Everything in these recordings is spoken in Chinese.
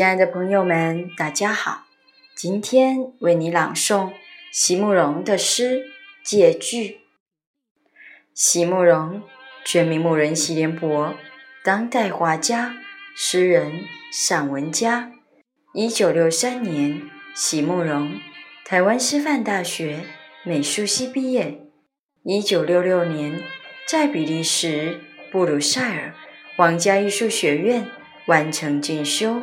亲爱的朋友们，大家好！今天为你朗诵席慕容的诗《借句》。席慕容，全名慕人席联博，当代画家、诗人、散文家。一九六三年，席慕容，台湾师范大学美术系毕业。一九六六年，在比利时布鲁塞尔皇家艺术学院完成进修。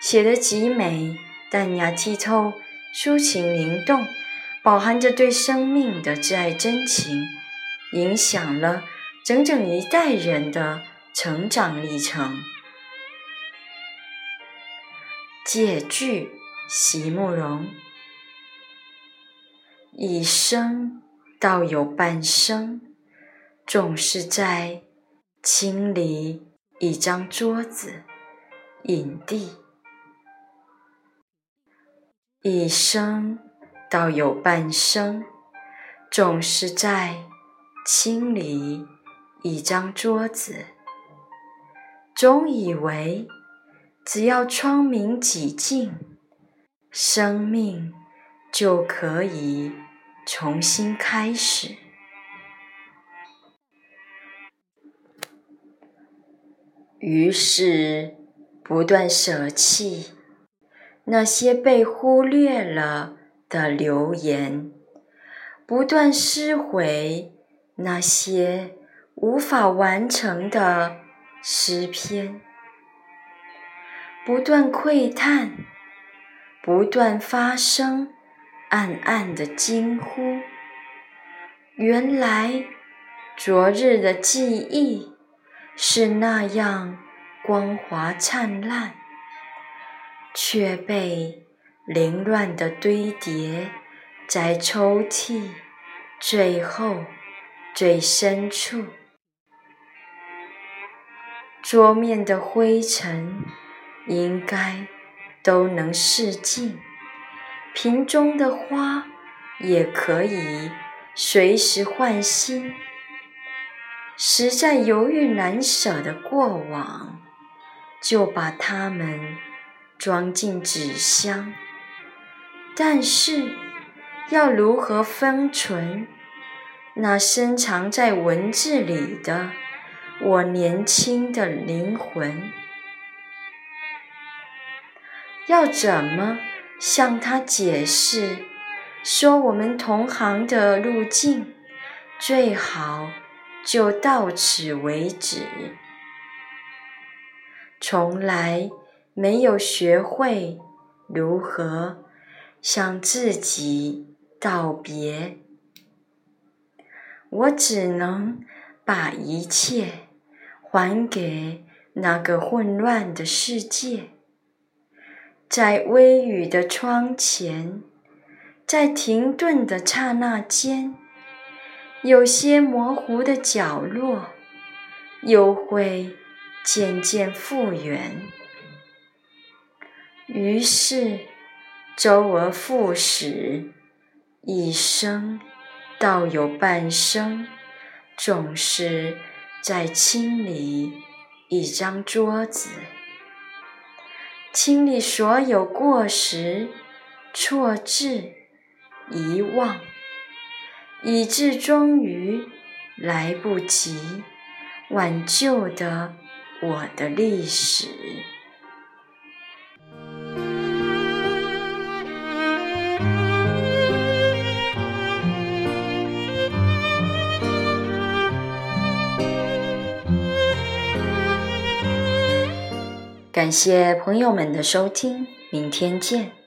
写得极美，淡雅剔透，抒情灵动，饱含着对生命的挚爱真情，影响了整整一代人的成长历程。借句：席慕容，一生倒有半生，总是在清理一张桌子，影帝。一生到有半生，总是在清理一张桌子。总以为只要窗明几净，生命就可以重新开始。于是不断舍弃。那些被忽略了的留言，不断撕毁那些无法完成的诗篇，不断喟叹，不断发声，暗暗的惊呼：原来昨日的记忆是那样光华灿烂。却被凌乱的堆叠在抽屉最后最深处。桌面的灰尘应该都能拭尽，瓶中的花也可以随时换新。实在犹豫难舍的过往，就把它们。装进纸箱，但是要如何封存那深藏在文字里的我年轻的灵魂？要怎么向他解释？说我们同行的路径最好就到此为止，从来。没有学会如何向自己道别，我只能把一切还给那个混乱的世界。在微雨的窗前，在停顿的刹那间，有些模糊的角落又会渐渐复原。于是，周而复始，一生倒有半生，总是在清理一张桌子，清理所有过时、错字、遗忘，以致终于来不及挽救的我的历史。感谢朋友们的收听，明天见。